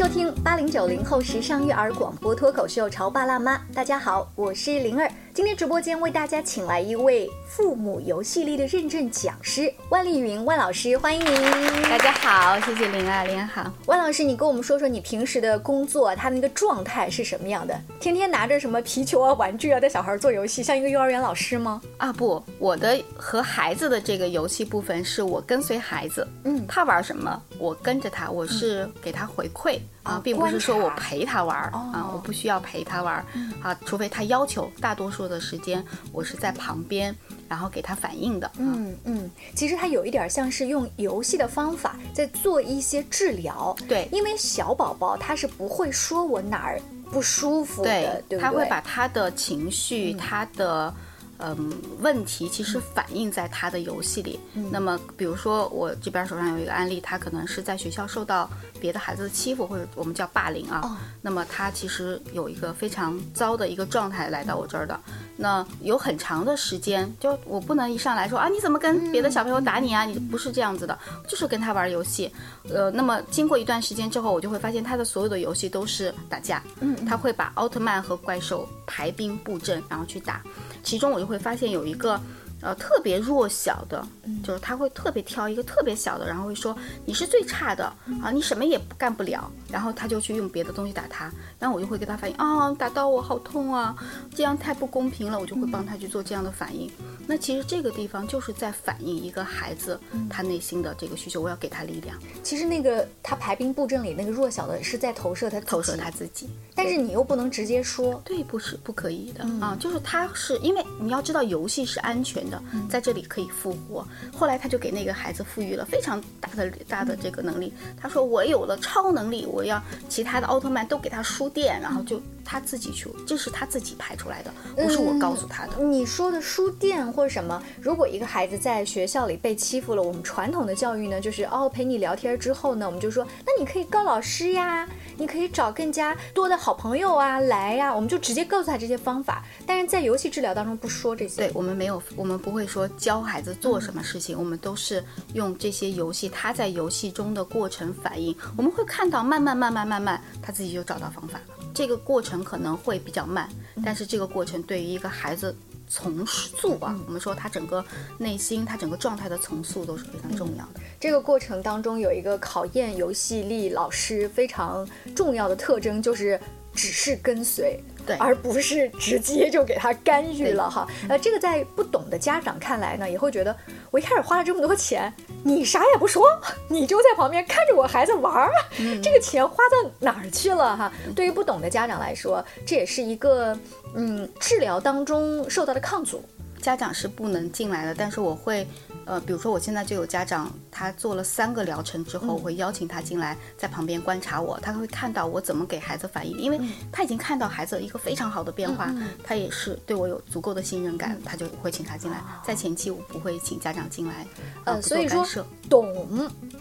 收听八零九零后时尚育儿广播脱口秀《潮爸辣妈》，大家好，我是灵儿。今天直播间为大家请来一位父母游戏力的认证讲师万丽云万老师，欢迎您。大家好，谢谢灵儿，灵儿好。万老师，你跟我们说说你平时的工作，他那个状态是什么样的？天天拿着什么皮球啊、玩具啊带小孩做游戏，像一个幼儿园老师吗？啊不，我的和孩子的这个游戏部分是我跟随孩子，嗯，他玩什么我跟着他，我是给他回馈。啊，并不是说我陪他玩儿啊，我不需要陪他玩儿啊，除非他要求。大多数的时间我是在旁边，然后给他反应的。嗯嗯，其实他有一点像是用游戏的方法在做一些治疗。对，因为小宝宝他是不会说我哪儿不舒服的，对他会把他的情绪，他的。嗯，问题其实反映在他的游戏里。那么，比如说我这边手上有一个案例，他可能是在学校受到别的孩子的欺负，或者我们叫霸凌啊。那么他其实有一个非常糟的一个状态来到我这儿的。那有很长的时间，就我不能一上来说啊，你怎么跟别的小朋友打你啊？你不是这样子的，就是跟他玩游戏。呃，那么经过一段时间之后，我就会发现他的所有的游戏都是打架。嗯，他会把奥特曼和怪兽排兵布阵，然后去打。其中我就会发现有一个。呃，特别弱小的，就是他会特别挑一个特别小的，然后会说你是最差的啊，你什么也干不了，然后他就去用别的东西打他，然后我就会给他反应啊，打到我好痛啊，这样太不公平了，我就会帮他去做这样的反应。那其实这个地方就是在反映一个孩子他内心的这个需求，我要给他力量。其实那个他排兵布阵里那个弱小的是在投射他投射他自己，但是你又不能直接说，对，不是不可以的啊，就是他是因为你要知道游戏是安全。在这里可以复活。后来他就给那个孩子赋予了非常大的大的这个能力。他说：“我有了超能力，我要其他的奥特曼都给他输电，然后就他自己去，这是他自己排出来的，不是我告诉他的。”你说的输电或者什么？如果一个孩子在学校里被欺负了，我们传统的教育呢，就是哦陪你聊天之后呢，我们就说，那你可以告老师呀，你可以找更加多的好朋友啊来呀，我们就直接告诉他这些方法。但是在游戏治疗当中不说这些，对我们没有，我们不会说。教孩子做什么事情，我们都是用这些游戏，他在游戏中的过程反应，我们会看到慢慢慢慢慢慢，他自己就找到方法了。这个过程可能会比较慢，但是这个过程对于一个孩子重塑啊，我们说他整个内心，他整个状态的重塑都是非常重要的。这个过程当中有一个考验游戏力老师非常重要的特征，就是只是跟随。对，而不是直接就给他干预了哈。呃，这个在不懂的家长看来呢，也会觉得我一开始花了这么多钱，你啥也不说，你就在旁边看着我孩子玩儿，这个钱花到哪儿去了哈？对于不懂的家长来说，这也是一个嗯治疗当中受到的抗阻。家长是不能进来的，但是我会。呃，比如说我现在就有家长，他做了三个疗程之后，我会邀请他进来，在旁边观察我，他会看到我怎么给孩子反应，因为他已经看到孩子一个非常好的变化，他也是对我有足够的信任感，他就会请他进来。在前期我不会请家长进来，呃，所以说懂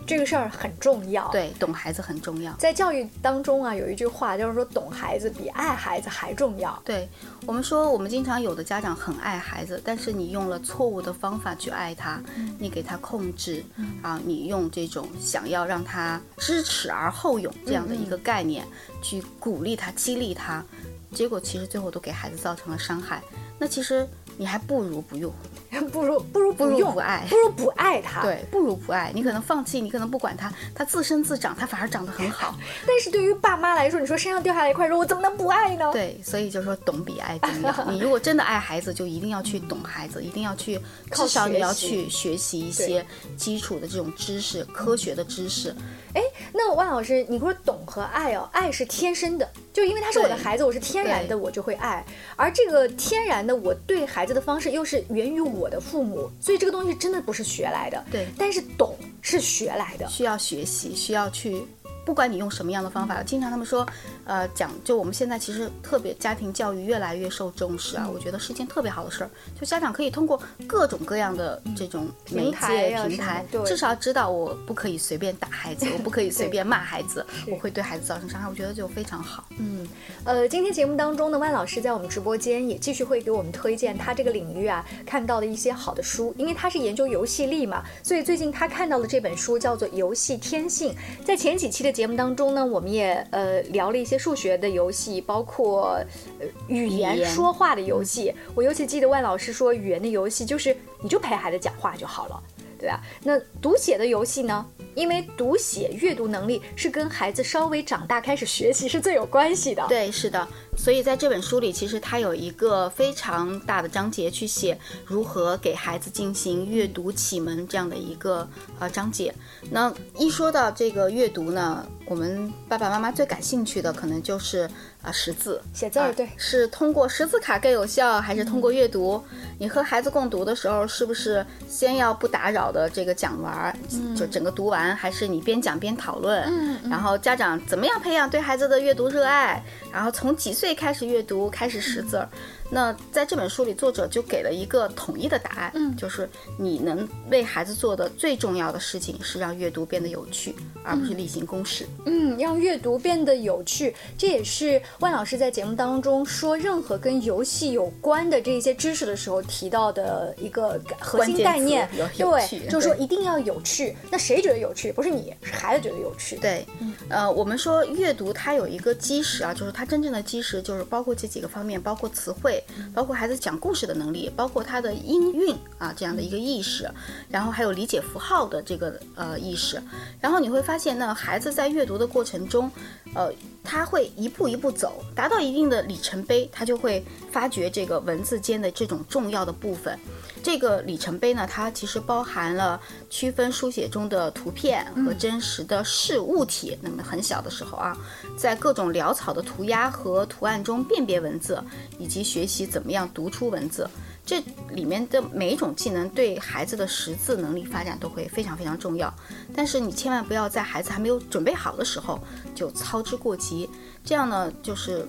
这个事儿很重要，对，懂孩子很重要。在教育当中啊，有一句话就是说，懂孩子比爱孩子还重要。对我们说，我们经常有的家长很爱孩子，但是你用了错误的方法去爱他。你给他控制啊，你用这种想要让他知耻而后勇这样的一个概念去鼓励他、激励他，结果其实最后都给孩子造成了伤害。那其实。你还不如不用，不如不如不用不爱，不如不爱他。对，不如不爱。你可能放弃，你可能不管他，他自生自长，他反而长得很好。但是对于爸妈来说，你说身上掉下来一块肉，我怎么能不爱呢？对，所以就说懂比爱重要。你如果真的爱孩子，就一定要去懂孩子，一定要去，至少你要去学习一些基础的这种知识，科学的知识。哎，那万老师，你说懂和爱哦，爱是天生的，就因为他是我的孩子，我是天然的，我就会爱。而这个天然的，我对孩子的方式又是源于我的父母，所以这个东西真的不是学来的。对，但是懂是学来的，需要学习，需要去。不管你用什么样的方法，经常他们说，呃，讲就我们现在其实特别家庭教育越来越受重视啊，我觉得是件特别好的事儿。就家长可以通过各种各样的这种媒介平台，至少知道我不可以随便打孩子，我不可以随便骂孩子，我会对孩子造成伤害。我觉得就非常好。嗯，呃，今天节目当中呢，万老师在我们直播间也继续会给我们推荐他这个领域啊看到的一些好的书，因为他是研究游戏力嘛，所以最近他看到的这本书叫做《游戏天性》。在前几期的。节目当中呢，我们也呃聊了一些数学的游戏，包括呃语言说话的游戏。我尤其记得万老师说，语言的游戏就是你就陪孩子讲话就好了，对吧？那读写的游戏呢？因为读写阅读能力是跟孩子稍微长大开始学习是最有关系的。对，是的。所以在这本书里，其实它有一个非常大的章节去写如何给孩子进行阅读启蒙这样的一个呃章节。那一说到这个阅读呢，我们爸爸妈妈最感兴趣的可能就是啊识字。写字对，是通过识字卡更有效，还是通过阅读？你和孩子共读的时候，是不是先要不打扰的这个讲完儿，就整个读完，还是你边讲边讨论？嗯然后家长怎么样培养对孩子的阅读热爱？然后从几岁开始阅读，开始识字儿？那在这本书里，作者就给了一个统一的答案，嗯就是你能为孩子做的最重要的事情是让阅读变得有趣，而不是例行公事。嗯，让阅读变得有趣，这也是万老师在节目当中说任何跟游戏有关的这些知识的时候提到的一个核心概念对，就是说一定要有趣。那谁觉得有趣？不是你，是孩子觉得有趣。对，呃，我们说阅读它有一个基石啊，就是它真正的基石就是包括这几个方面，包括词汇，包括孩子讲故事的能力，包括他的音韵啊这样的一个意识，然后还有理解符号的这个呃意识，然后你会发现呢，孩子在阅读的过程中，呃，他会一步一步走，达到一定的里程碑，他就会发掘这个文字间的这种重要的部分。这个里程碑呢，它其实包含了区分书写中的图片和真实的事物体。那么很小的时候啊，在各种潦草的涂鸦和图案中辨别文字，以及学习怎么样读出文字。这里面的每一种技能对孩子的识字能力发展都会非常非常重要。但是你千万不要在孩子还没有准备好的时候就操之过急，这样呢就是。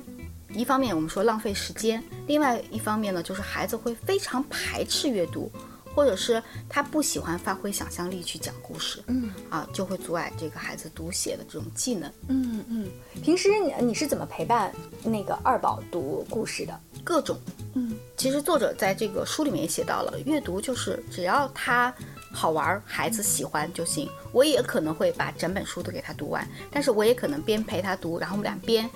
一方面我们说浪费时间，另外一方面呢，就是孩子会非常排斥阅读，或者是他不喜欢发挥想象力去讲故事，嗯啊，就会阻碍这个孩子读写的这种技能。嗯嗯。平时你你是怎么陪伴那个二宝读故事的？各种，嗯，其实作者在这个书里面也写到了，阅读就是只要他好玩儿，孩子喜欢就行。我也可能会把整本书都给他读完，但是我也可能边陪他读，然后我们俩边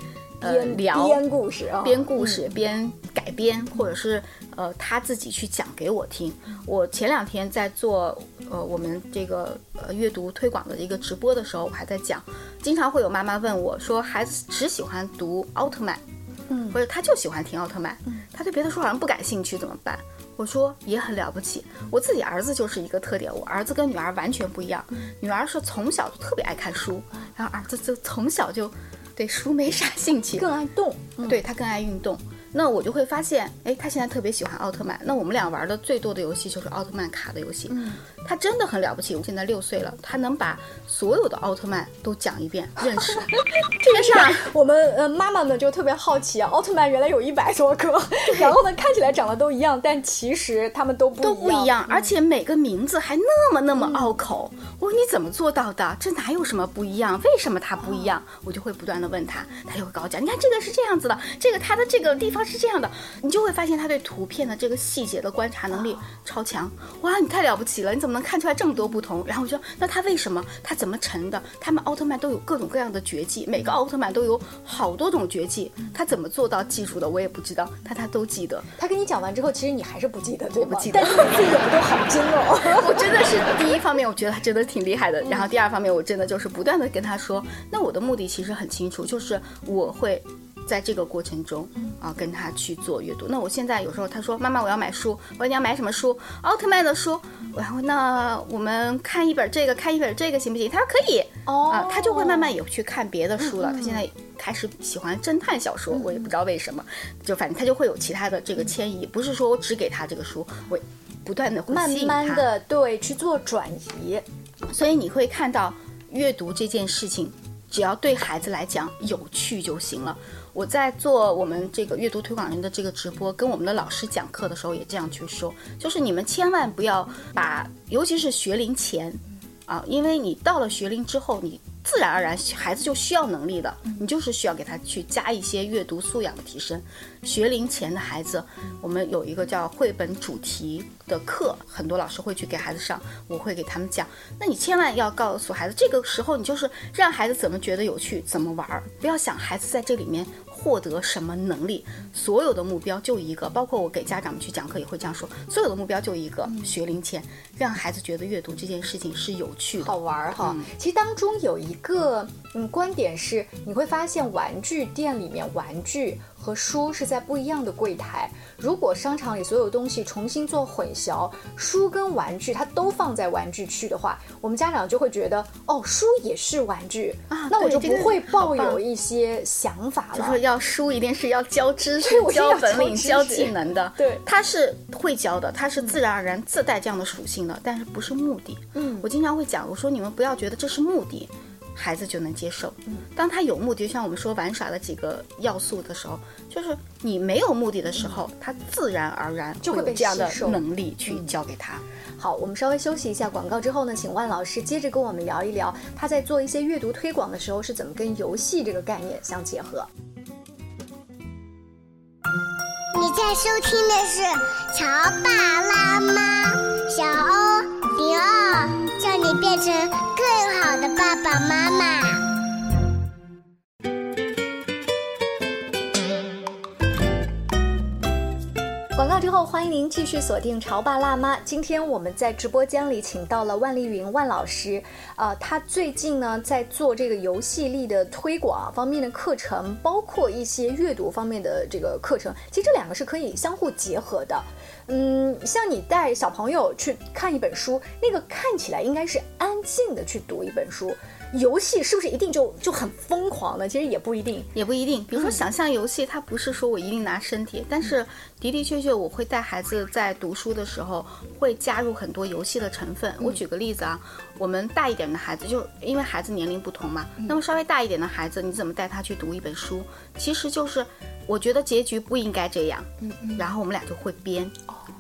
聊编故事啊，编故事、编改编，或者是呃他自己去讲给我听。我前两天在做呃我们这个呃阅读推广的一个直播的时候，我还在讲，经常会有妈妈问我说，孩子只喜欢读奥特曼，嗯。或者他就喜欢听奥特曼，他对别的书好像不感兴趣，怎么办？我说也很了不起，我自己儿子就是一个特点，我儿子跟女儿完全不一样，女儿是从小就特别爱看书，然后儿子就从小就对书没啥兴趣，更爱动。嗯对他更爱运动。那我就会发现，哎，他现在特别喜欢奥特曼。那我们俩玩的最多的游戏就是奥特曼卡的游戏。嗯，他真的很了不起，我现在六岁了，他能把所有的奥特曼都讲一遍，认识。这个是我们呃妈妈们就特别好奇啊，奥特曼原来有一百多个，然后呢看起来长得都一样，但其实他们都不都不一样，而嗯且每个名字还那么那么拗口。我说你怎么做到的？这哪有什么不一样？为什么它不一样？我就会不断的问他，他就会跟我讲，你看这个是这样子的，这个它的这个地方是这样的，你就会发现他对图片的这个细节的观察能力超强。哇，你太了不起了，你怎么能看出来这么多不同？然后我就说，那他为什么？他怎么成的？他们奥特曼都有各种各样的绝技，每个奥特曼都有好多种绝技，他怎么做到记住的？我也不知道，但他都记得。他跟你讲完之后，其实你还是不记得，对吗？不记得但是你自己有都好精哦。我真的是第一方面，我觉得他真的挺厉害的。然后第二方面，我真的就是不断的跟他说，那我的目的其实很清楚，就是我会在这个过程中啊跟他去做阅读。那我现在有时候他说妈妈我要买书，我说你要买什么书？奥特曼的书。然后那我们看一本这个，看一本这个行不行？他说可以。哦啊，他就会慢慢也去看别的书了。他现在开始喜欢侦探小说，我也不知道为什么，就反正他就会有其他的这个迁移，不是说我只给他这个书，我不断的会慢。慢的对去做转移，所以你会看到阅读这件事情，只要对孩子来讲有趣就行了。我在做我们这个阅读推广人的这个直播，跟我们的老师讲课的时候也这样去说，就是你们千万不要把，尤其是学龄前。啊，因为你到了学龄之后，你自然而然孩子就需要能力的，你就是需要给他去加一些阅读素养的提升。学龄前的孩子，我们有一个叫绘本主题的课，很多老师会去给孩子上，我会给他们讲。那你千万要告诉孩子，这个时候你就是让孩子怎么觉得有趣，怎么玩儿，不要想孩子在这里面。获得什么能力？所有的目标就一个，包括我给家长们去讲课也会这样说。所有的目标就一个，学龄前让孩子觉得阅读这件事情是有趣的、好玩儿哈。其实当中有一个嗯观点是，你会发现玩具店里面玩具。和书是在不一样的柜台。如果商场里所有东西重新做混淆，书跟玩具它都放在玩具区的话，我们家长就会觉得哦，书也是玩具啊，那我就不会抱有一些想法了。就说要书一定是要教知识、教本领、教技能的。对，它是会教的，它是自然而然自带这样的属性的，但是不是目的。嗯，我经常会讲，我说你们不要觉得这是目的。孩子就能接受。当他有目的，就像我们说玩耍的几个要素的时候，就是你没有目的的时候，他自然而然就会被这样的能力去教给他。好，我们稍微休息一下广告之后呢，请万老师接着跟我们聊一聊，他在做一些阅读推广的时候是怎么跟游戏这个概念相结合。你在收听的是《乔爸拉妈》，小欧零二，叫你变成。爸爸妈妈。继续锁定《潮爸辣妈》。今天我们在直播间里请到了万丽云万老师，呃，他最近呢在做这个游戏力的推广方面的课程，包括一些阅读方面的这个课程。其实这两个是可以相互结合的。嗯，像你带小朋友去看一本书，那个看起来应该是安静的去读一本书。游戏是不是一定就就很疯狂呢？其实也不一定，也不一定。比如说想象游戏，它不是说我一定拿身体，但是的的确确，我会带孩子在读书的时候会加入很多游戏的成分。我举个例子啊，我们大一点的孩子，就因为孩子年龄不同嘛，那么稍微大一点的孩子，你怎么带他去读一本书？其实就是。我觉得结局不应该这样，嗯嗯，然后我们俩就会编，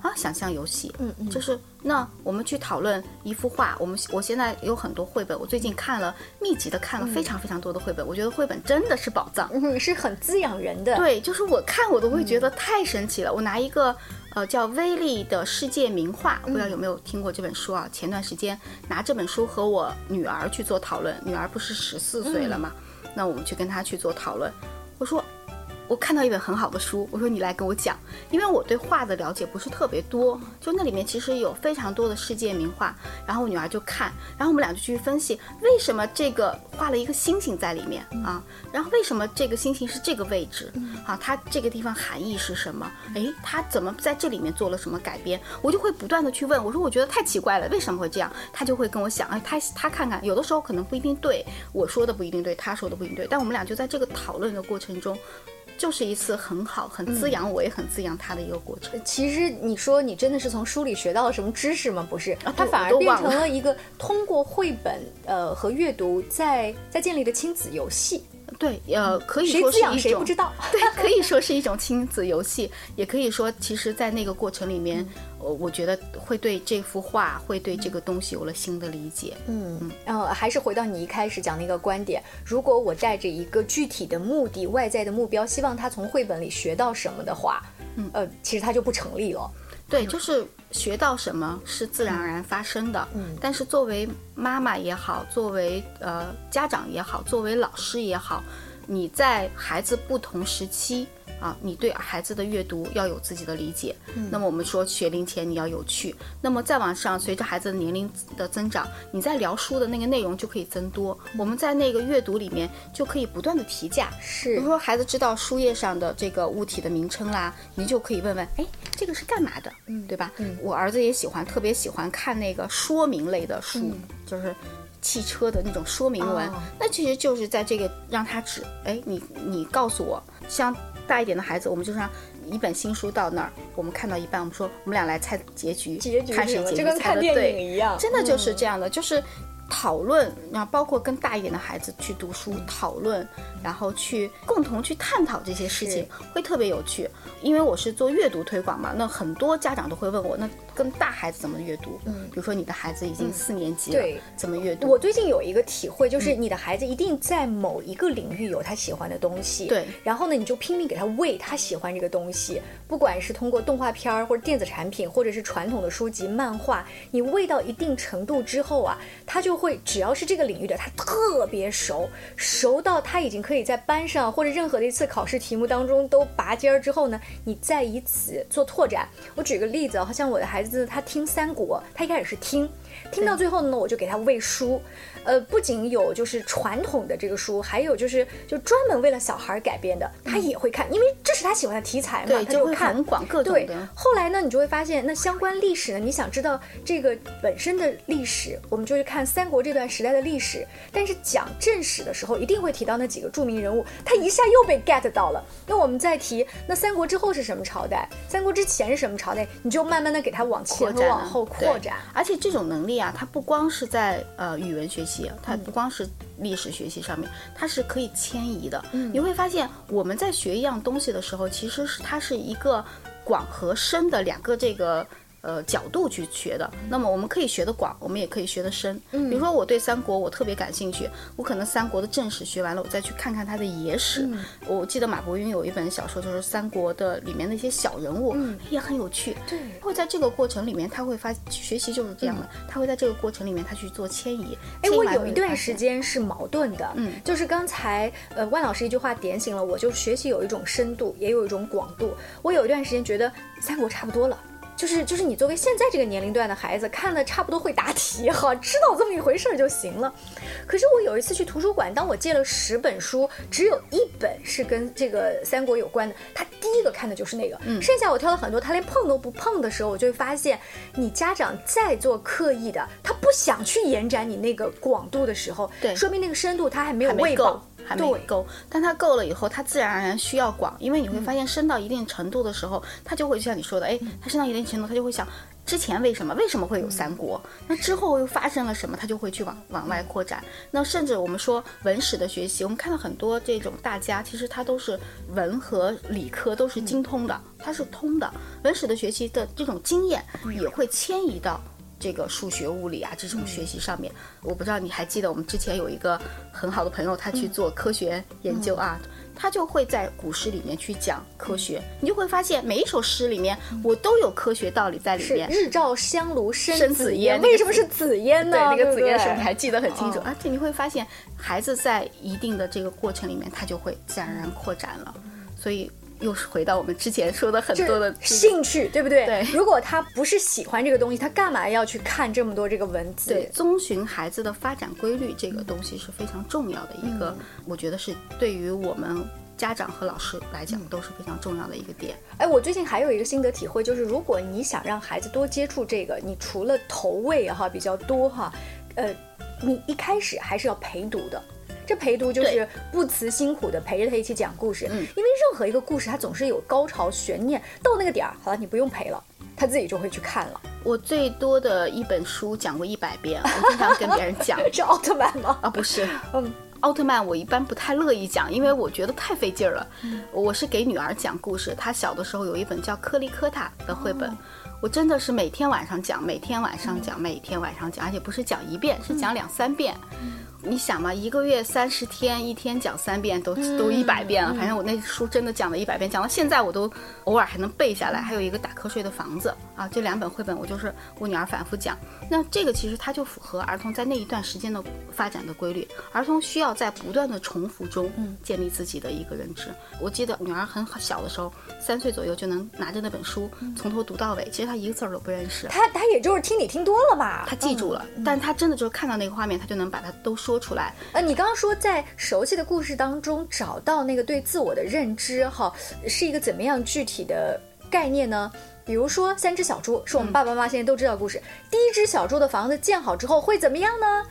啊，想象游戏，嗯嗯，就是那我们去讨论一幅画，我们我现在有很多绘本，我最近看了密集的看了非常非常多的绘本，我觉得绘本真的是宝藏，嗯，是很滋养人的，对，就是我看我都会觉得太神奇了。我拿一个呃叫《威力的世界名画》，不知道有没有听过这本书啊？前段时间拿这本书和我女儿去做讨论，女儿不是十四岁了嘛，那我们去跟她去做讨论，我说。我看到一本很好的书，我说你来跟我讲，因为我对画的了解不是特别多，就那里面其实有非常多的世界名画，然后我女儿就看，然后我们俩就去分析为什么这个画了一个星星在里面啊，然后为什么这个星星是这个位置啊，它这个地方含义是什么？诶，它怎么在这里面做了什么改编？我就会不断的去问，我说我觉得太奇怪了，为什么会这样？他就会跟我想，哎，他他看看，有的时候可能不一定对，我说的不一定对，他说的不一定对，但我们俩就在这个讨论的过程中。就是一次很好、很滋养我，也很滋养他的一个过程。其实你说你真的是从书里学到了什么知识吗？不是，它反而变成了一个通过绘本呃和阅读在在建立的亲子游戏。对，呃，可以说是一种谁不知道？对，可以说是一种亲子游戏，也可以说，其实，在那个过程里面，我我觉得会对这幅画，会对这个东西有了新的理解。嗯嗯，呃，还是回到你一开始讲那个观点，如果我带着一个具体的目的、外在的目标，希望他从绘本里学到什么的话，嗯呃，其实它就不成立了。对，就是学到什么是自然而然发生的。嗯，但是作为妈妈也好，作为呃家长也好，作为老师也好，你在孩子不同时期。啊，你对孩子的阅读要有自己的理解。那么我们说学龄前你要有趣，那么再往上，随着孩子的年龄的增长，你在聊书的那个内容就可以增多。我们在那个阅读里面就可以不断的提价。是，比如说孩子知道书页上的这个物体的名称啦，你就可以问问，哎，这个是干嘛的？嗯，对吧？嗯，我儿子也喜欢，特别喜欢看那个说明类的书，就是汽车的那种说明文。那其实就是在这个让他指，哎，你你告诉我，像。大一点的孩子，我们就像一本新书到那儿，我们看到一半，我们说我们俩来猜结局，看谁结局猜的对，真的就是这样的，就是讨论，然后包括跟大一点的孩子去读书讨论，然后去共同去探讨这些事情，会特别有趣。因为我是做阅读推广嘛，那很多家长都会问我，那跟大孩子怎么阅读。嗯，比如说你的孩子已经四年级了，对怎么阅读？我最近有一个体会，嗯就是你的孩子一定在某一个领域有他喜欢的东西，对然后呢，你就拼命给他喂他喜欢这个东西，不管是通过动画片儿或者电子产品，或者是传统的书籍、漫画，你喂到一定程度之后啊，他就会只要是这个领域的，他特别熟，熟到他已经可以在班上或者任何的一次考试题目当中都拔尖儿之后呢，你再以此做拓展。我举个例子啊，好像我的孩子他听三国，他一开始是听，听到最后呢，我就给他喂书，呃，不仅有就是传统的这个书，还有就是就专门为了小孩改编的，他也会看，因为这是他喜欢的题材嘛，他就会他看很广各种对的，后来呢，你就会发现，那相关历史呢，你想知道这个本身的历史，我们就去看三国这段时代的历史。但是讲正史的时候，一定会提到那几个著名人物，他一下又被 get 到了。那我们再提，那三国之后是什么朝代？三国之前是什么朝代？你就慢慢的给他往前扩展和往后对扩展。而且这种能力啊，它不光是在呃语文学习，嗯它不光是历史学习上面，它是可以迁移的。嗯你会发现我们在学一样东西的时候，其实是它是一个广和深的两个这个。呃，角度去学的，那么我们可以学的广，我们也可以学的深。嗯比如说，我对三国我特别感兴趣，我可能三国的正史学完了，我再去看看他的野史。嗯我记得马伯庸有一本小说，就是三国的里面的一些小人物，也很有趣。嗯对会在这个过程里面，他会发学习就是这样的，他会在这个过程里面他去做迁移。哎，我有一段时，间是矛盾的，嗯就是刚才呃万老师一句话点醒了我，就是学习有一种深度，也有一种广度。我有一段时间觉得三国差不多了。就是就是你作为现在这个年龄段的孩子，看了差不多会答题哈，知道这么一回事儿就行了。可是我有一次去图书馆，当我借了十本书，只有一本是跟这个三国有关的，他第一个看的就是那个，嗯剩下我挑了很多，他连碰都不碰的时候，我就会发现，你家长再做刻意的，他不想去延展你那个广度的时候，对说明那个深度他还没有喂饱，，还没对够。但他够了以后，他自然而然需要广，因为你会发现升到一定程度的时候，他就会就像你说的，哎，他升到一定程度，他就会想。之前为什么为什么会有三国？那之后又发生了什么？他就会去往往外扩展。那甚至我们说文史的学习，我们看到很多这种大家，其实他都是文和理科都是精通的，他是通的。文史的学习的这种经验也会迁移到这个数学、物理啊这种学习上面。我不知道你还记得我们之前有一个很好的朋友，他去做科学研究啊。他就会在古诗里面去讲科学，你就会发现每一首诗里面我都有科学道理在里是面。日照香炉生生紫紫烟，为什么是紫烟呢？对，那个紫烟是对你还记得很清楚，哦而且你会发现，孩子在一定的这个过程里面，他就会自然而然扩展了。所以又是回到我们之前说的很多的兴趣，对不对？对如果他不是喜欢这个东西，他干嘛要去看这么多这个文字？对，遵循孩子的发展规律，这个东西是非常重要的一个，我觉得是对于我们家长和老师来讲都是非常重要的一个点。哎，我最近还有一个心得体会，就是如果你想让孩子多接触这个，你除了投喂哈比较多哈，呃，你一开始还是要陪读的。这陪读就是不辞辛苦的陪着他一起讲故事，嗯因为任何一个故事它总是有高潮悬念，到那个点儿，好了，你不用陪了，他自己就会去看了。我最多的一本书讲过一百遍，我经常跟别人讲 是奥特曼吗？啊，不是，嗯，奥特曼我一般不太乐意讲，因为我觉得太费劲儿了。我是给女儿讲故事，她小的时候有一本叫《克里科塔》的绘本，我真的是每天晚上讲，每天晚上讲，每天晚上讲，而且不是讲一遍，是讲两三遍。你想嘛，一个月三十天，一天讲三遍，都都一百遍了。反正我那书真的讲了一百遍，讲到现在我都偶尔还能背下来。还有一个打瞌睡的房子啊，这两本绘本我就是我女儿反复讲。那这个其实它就符合儿童在那一段时间的发展的规律。儿童需要在不断的重复中建立自己的一个认知。我记得女儿很小的时候，三岁左右就能拿着那本书从头读到尾，其实她一个字儿都不认识。她她也就是听你听多了吧，她记住了，但她真的就是看到那个画面，她就能把它都说出来。呃，你刚刚说在熟悉的故事当中找到那个对自我的认知，哈，是一个怎么样具体的概念呢？比如说三只小猪，是我们爸爸妈妈现在都知道的故事。第一只小猪的房子建好之后会怎么样呢？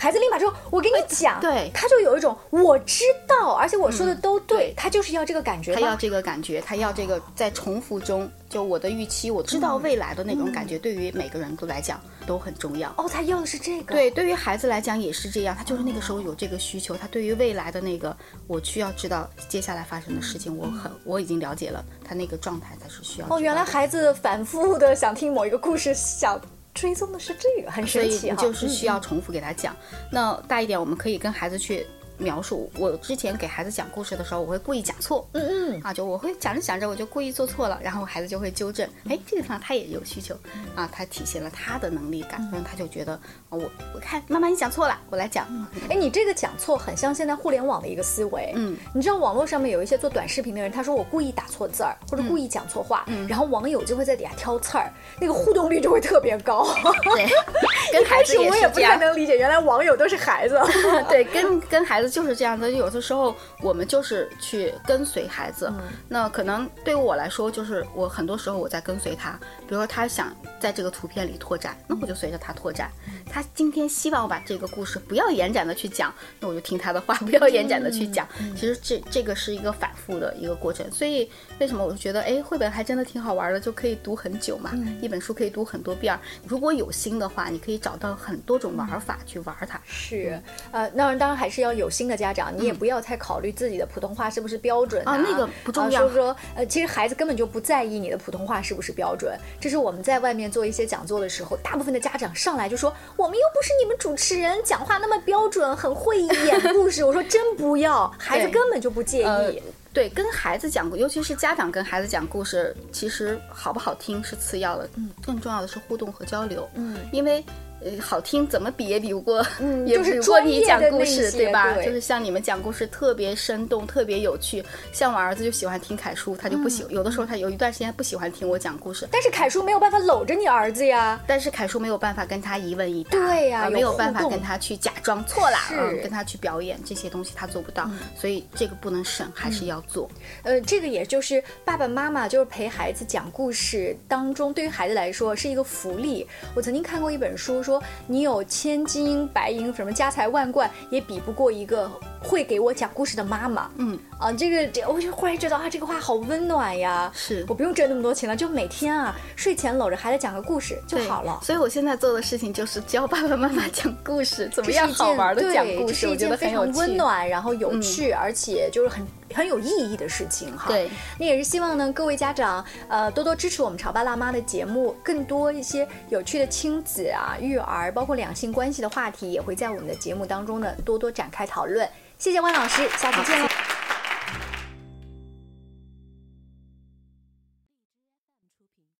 孩子立马就我跟你讲，对。他就有一种我知道，而且我说的都对，他就是要这个感觉，他要这个感觉，他要这个在重复中，就我的预期，我知道未来的那种感觉，对于每个人都来讲都很重要。哦，他要的是这个，对，对于孩子来讲也是这样，他就是那个时候有这个需求，他对于未来的那个，我需要知道接下来发生的事情，我很我已经了解了，他那个状态才是需要哦，原来孩子反复的想听某一个故事，想追踪的是这个，很神奇哈。你就是需要嗯重复给他讲。那大一点，我们可以跟孩子去描述。我之前给孩子讲故事的时候，我会故意讲错，嗯嗯，啊，就我会讲着讲着我就故意做错了，然后孩子就会纠正。哎，这个地方他也有需求啊，他体现了他的能力感，然后他就觉得，哦我我看妈妈你讲错了，我来讲。哎，你这个讲错很像现在互联网的一个思维。嗯，你知道网络上面有一些做短视频的人，他说我故意打错字儿或者故意讲错话，然后网友就会在底下挑刺儿，那个互动率就会特别高。对，跟孩开子始我也不太。能理解，原来网友都是孩子。对，跟跟孩子就是这样的。有的时候我们就是去跟随孩子，那可能对于我来说，就是我很多时候我在跟随他。比如说他想在这个图片里拓展，那我就随着他拓展。他今天希望我把这个故事不要延展的去讲，那我就听他的话，不要延展的去讲。其实这这个是一个反复的一个过程。所以为什么我就觉得，哎，绘本还真的挺好玩的，就可以读很久嘛。一本书可以读很多遍儿。如果有心的话，你可以找到很多种玩法去玩它。是，呃，当然，当然还是要有心的家长，你也不要太考虑自己的普通话是不是标准啊那个不重要啊说说，呃，其实孩子根本就不在意你的普通话是不是标准。这是我们在外面做一些讲座的时候，大部分的家长上来就说，我们又不是你们主持人，讲话那么标准，很会演 故事。我说真不要，孩子根本就不介呃意。对，跟孩子讲，尤其是家长跟孩子讲故事，其实好不好听是次要的，嗯，更重要的是互动和交流，嗯，因为。呃，好听怎么比也比不过，嗯 也就是比不过你讲故事，对吧？对就是像你们讲故事特别生动，特别有趣。像我儿子就喜欢听凯叔，他就不喜，有的时候他有一段时间不喜欢听我讲故事，但是凯叔没有办法搂着你儿子呀。但是凯叔没有办法跟他一问一答，对呀没有办法跟他去假装错啦，嗯，跟他去表演这些东西他做不到，所以这个不能省，还是要做。呃，这个也就是爸爸妈妈就是陪孩子讲故事当中，对于孩子来说是一个福利。我曾经看过一本书，说你有千金白银，什么家财万贯，也比不过一个会给我讲故事的妈妈。嗯，啊，这个这我就忽然觉得啊，这个话好温暖呀。是我不用挣那么多钱了，就每天啊睡前搂着孩子讲个故事就好了。所以我现在做的事情就是教爸爸妈妈讲故事，怎么样好玩的讲故事，我觉得非常温暖，然后有趣，而且就是很很有意义的事情哈。对，那也是希望呢，各位家长呃多多支持我们潮爸辣妈的节目，更多一些有趣的亲子啊、育儿，包括两性关系的话题，也会在我们的节目当中呢多多展开讨论。谢谢万老师，下次见喽。